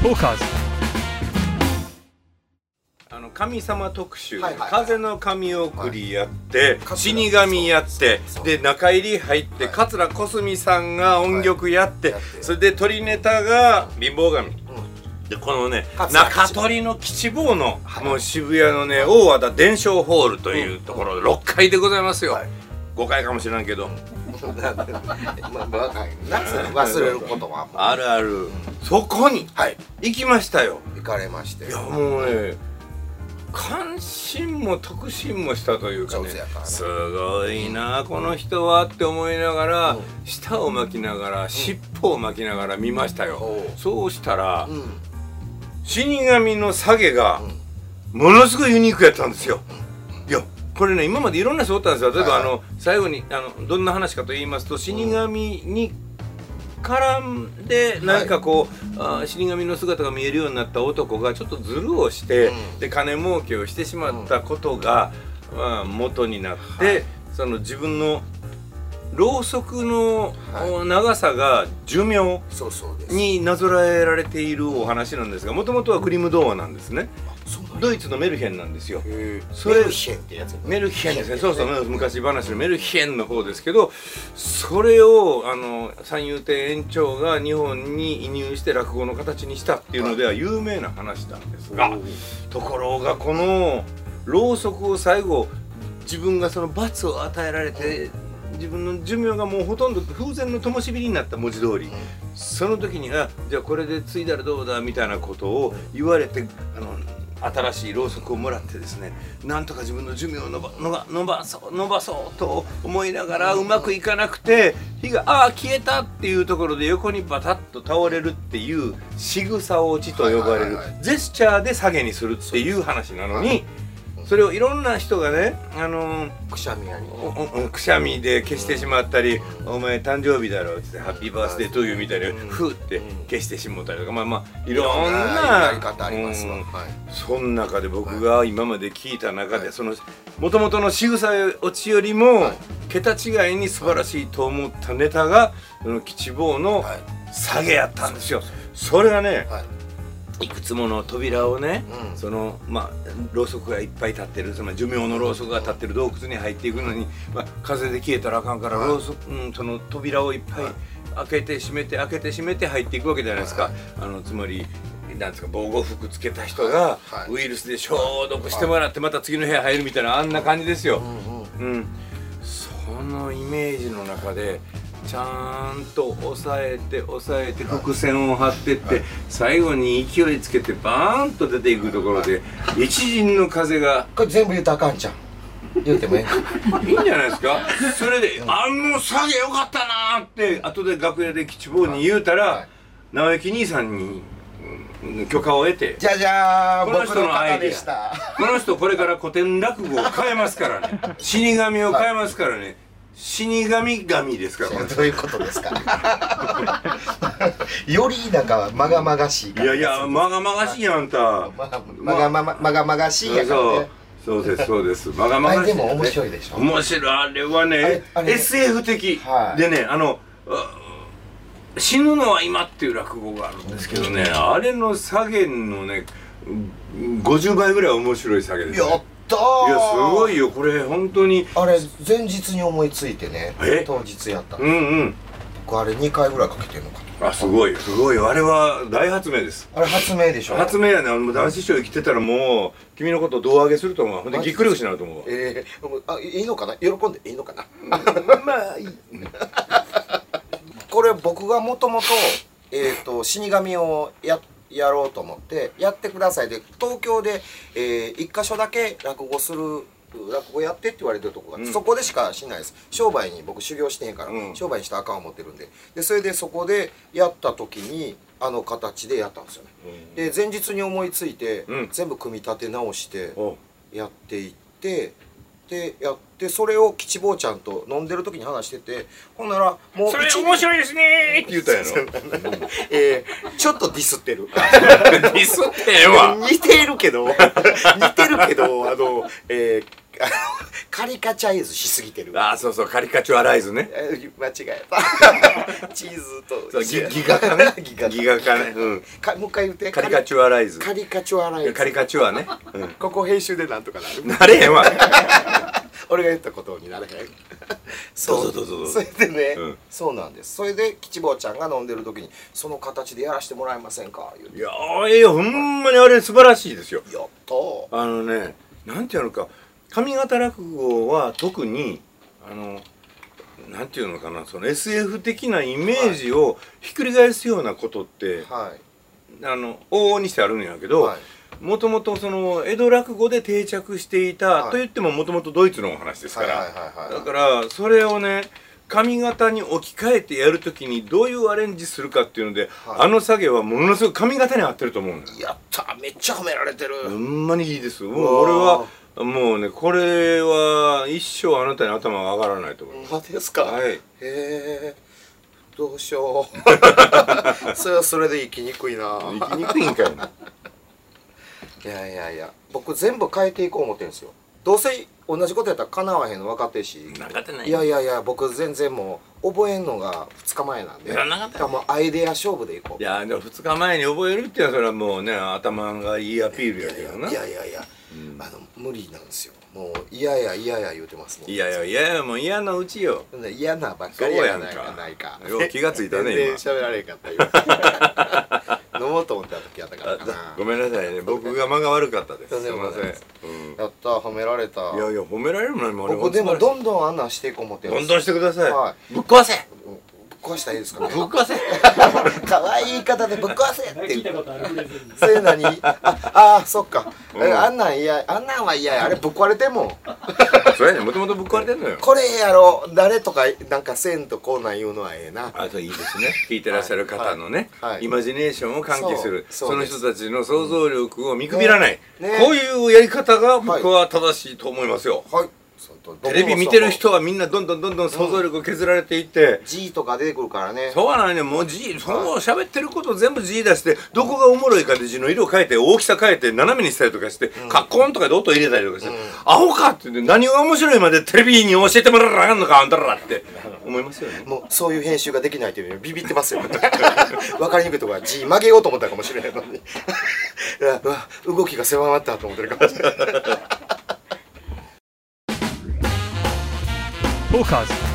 トーカーズ。あの神様特集、はいはい。はい風の神送りやって、はい。死神やってそう。で中入り入って、はい。桂小澄さんが音曲やって,、はい。やって。それで鳥ネタが貧乏神、でこのね桂中鳥の吉坊の、はい。もう渋谷のね大和田伝承ホールというところで6階でございますよ、はい。5階かもしれんけど、まあまあ若いな忘れることはある。ある、そこにはい。行きましたよ。行かれまして。いやもうね関心も特進もしたというかねからね。すごいなこの人はって思いながら、うん。舌を巻きながら、尻尾を巻きながら見ましたよ、おうそうしたら、うん。死神の下げがものすごいユニークやったんですよ、これね今までいろんな人おったんですよ。例えば、はい。あの最後にあのどんな話かと言いますと死神に絡んで何かこう、あー死神の姿が見えるようになった男がちょっとズルをして、うん。で金儲けをしてしまったことが、まあ、元になって、はい。その自分のろうそくの長さが寿命になぞらえられているお話なんですがもともとはグリム童話なんですねドイツのメルヘンなんですよ。へそれメルヘンってやつメルヘンですね。そうそう昔話のメルヘンの方ですけどそれをあの三遊亭園長が日本に移入して落語の形にしたっていうのでは有名な話なんですがところがこのろうそくを最後自分がその罰を与えられて自分の寿命がもうほとんど風前の灯火になった文字通りその時にあじゃあこれで継いだらどうだみたいなことを言われてあの新しいろうそくをもらってですねなんとか自分の寿命を伸ば伸ば伸ばそう伸ばそうと思いながらうまくいかなくて火がああ消えたっていうところで横にバタッと倒れるっていう仕草落ちと呼ばれるジェスチャーで下げにするっていう話なのにそれをいろんな人がねあのーくしゃみやくしゃみで消してしまったり「お前誕生日だろ」っつって「ハッピーバースデートゥーユー」みたいにうん。ふーって消してしもったりとかまあまあいろんななやり方ありますわ。うんはい。その中で僕が今まで聞いた中でそのもともとの仕草落ちよりもはい。桁違いに素晴らしいと思ったネタがその吉坊のはい。下げやったんですよ。それがねはいいくつもの扉をね、うん。そのまあろうそくがいっぱい立ってるその寿命のろうそくが立ってる洞窟に入っていくのに、まあ、風で消えたらあかんからはい。ろうそく、うん、その扉をいっぱいはい。開けて閉めて開けて閉めて入っていくわけじゃないですか、はい。あのつまりなんですか防護服つけた人がはい。ウイルスで消毒してもらってまた次の部屋入るみたいなあんな感じですよ。うん、そのイメージの中でちゃんと抑えて抑えて伏線を張ってって、最後に勢いつけてバーンと出ていくところで一陣の風が。これ全部言うたらあかんじゃん。言うてもええ。いいんじゃないですか？それで「あの下げよかったな」って後で楽屋で吉坊に言うたら、はい。直之兄さんにうん許可を得てじゃじゃーんこの僕の方人のアイデア。でした。この人これから古典落語を変えますからね。死神を変えますからね死神神ですか？ら どういうことですか？よりなんかまがまがしいいやいやまがまがしいやんた。ままがまがまがしいやからね。そうそう。ですそうです。まがまあがしい。れでも面白いでしょ？面白い。あれはねあれ SF 的、はい。でねあのあ死ぬのは今っていう落語があるんですけどね、あれの下げのね50倍ぐらい面白い下げです、ね、やったー。いやすごいよこれ本当に。あれ前日に思いついてねえ？当日やったうんうん。僕あれ2回ぐらいかけてんのかあすごいすごい。あれは大発明です。あれ発明でしょ。発明やねあの男子師匠生きてたらもう君のことを胴上げすると思う。ほんでぎっくり腰になると思うわ。えー、あいいのかな？喜んでいいのかな？まあいい。これ僕がもともと,、えー、と死神をややろうと思ってやってください。で東京で、えー、一箇所だけ落語する落語やってって言われてるとこがあって、うん。そこでしかしないです。商売に僕修行してへんから、うん。商売にしたらあかん思ってるんで。でそれでそこでやった時にあの形でやったんですよね。で前日に思いついて、うん。全部組み立て直しておやっていってでやってそれを吉坊ちゃんと飲んでる時に話しててほんならもうそれ一面白いですねー。って言ったやろ。えー、ちょっとディスってる。ディスってええわ。似てるけど似てるけどあのカリカチャイズしすぎてる。ああそうそうカリカチュアライズね。え間違えた。チーズとギギガ化 ね。ギガ化ギガ化ね。うん。かもう一回言って。カリカチュアライズ。カリカチュアライズ。カリカチュアね。うん。ここ編集でなんとかなる。なれへんわ。俺が言ったことになれへん。どうぞどうぞどう。ぞそれでね、うん。そうなんです。それで吉坊ちゃんが飲んでる時に「その形でやらせてもらえませんか?」言うて。いやーいやほんまにあれ素晴らしいですよ。やったー。あのねなんていうのか上方落語は特にあのなんていうのかなその SF 的なイメージをひっくり返すようなことって、はい。あの往々にしてあるんやけど、はい。もともとその江戸落語で定着していた、はい。と言ってももともとドイツのお話ですから、だからそれをね上方に置き換えてやるときにどういうアレンジするかっていうので、はい。あの作業はものすごく上方に合ってると思うんですやったーめっちゃ褒められてる、ほんまにいいです。もう俺はもうねこれは一生あなたに頭が上がらないと思います、ですか、はい。へえどうしよう。それはそれで生きにくいな。生きにくいんかいな。いやいやいや僕全部変えていこう思ってるんですよ。どうせ同じことやったらかなわへんの分かってるし。なかったない。いやいやいや僕全然もう覚えんのが2日前なんで。いやなもうアイデア勝負でいこう。いやでも2日前に覚えるっていうのはそれはもうね頭がいいアピールやけどな。いやいやいや、あの無理なんですよ。もう嫌や嫌や言うてますもん。いやいやいやいやもう嫌なうちよ。嫌なばっかりやないかか。ないか。よう気がついたね全今。然喋られへんかった今。飲もうと思った時やったからごめんなさいね。僕が間が悪かったです。す。いません、うん。やった褒められた。いやいや褒められるのにも僕でもどんんどんあんなんしていこう思ってるどんどんしてください、はぶっ壊せ。ぶっ壊したらいいですかね。ぶっ壊せ 言い方でぶっ壊せって。いたことあるフレーズそういうのに。ああそっか、うん。えあんなん嫌あんなんは嫌やあれぶっ壊れてんもん。それね。もともとぶっ壊れてんのよ。これやろ。誰とかなんかせんとこうなん言うのはええな。あといいですね。聞いてらっしゃる方のね、はい。はい。イマジネーションを喚起する。その人たちの想像力を見くびらない、ねね。こういうやり方が僕は正しいと思いますよ、はいテレビ見てる人はみんなどんどんどんどん想像力を削られていって、G とか出てくるからね。そうはないね。もう字そう喋ってること全部字出してどこがおもろいかで字の色変えて大きさ変えて斜めにしたりとかして、カッコンとかで音入れたりとかして、アホかって何が面白いまでテレビに教えてもらわなんのかあんたらって思いますよね。もうそういう編集ができないというビビってますよ分かりにくいところは G 曲げようと思ったかもしれないのに。動きが狭まったと思ってるかもしれないトーカーズ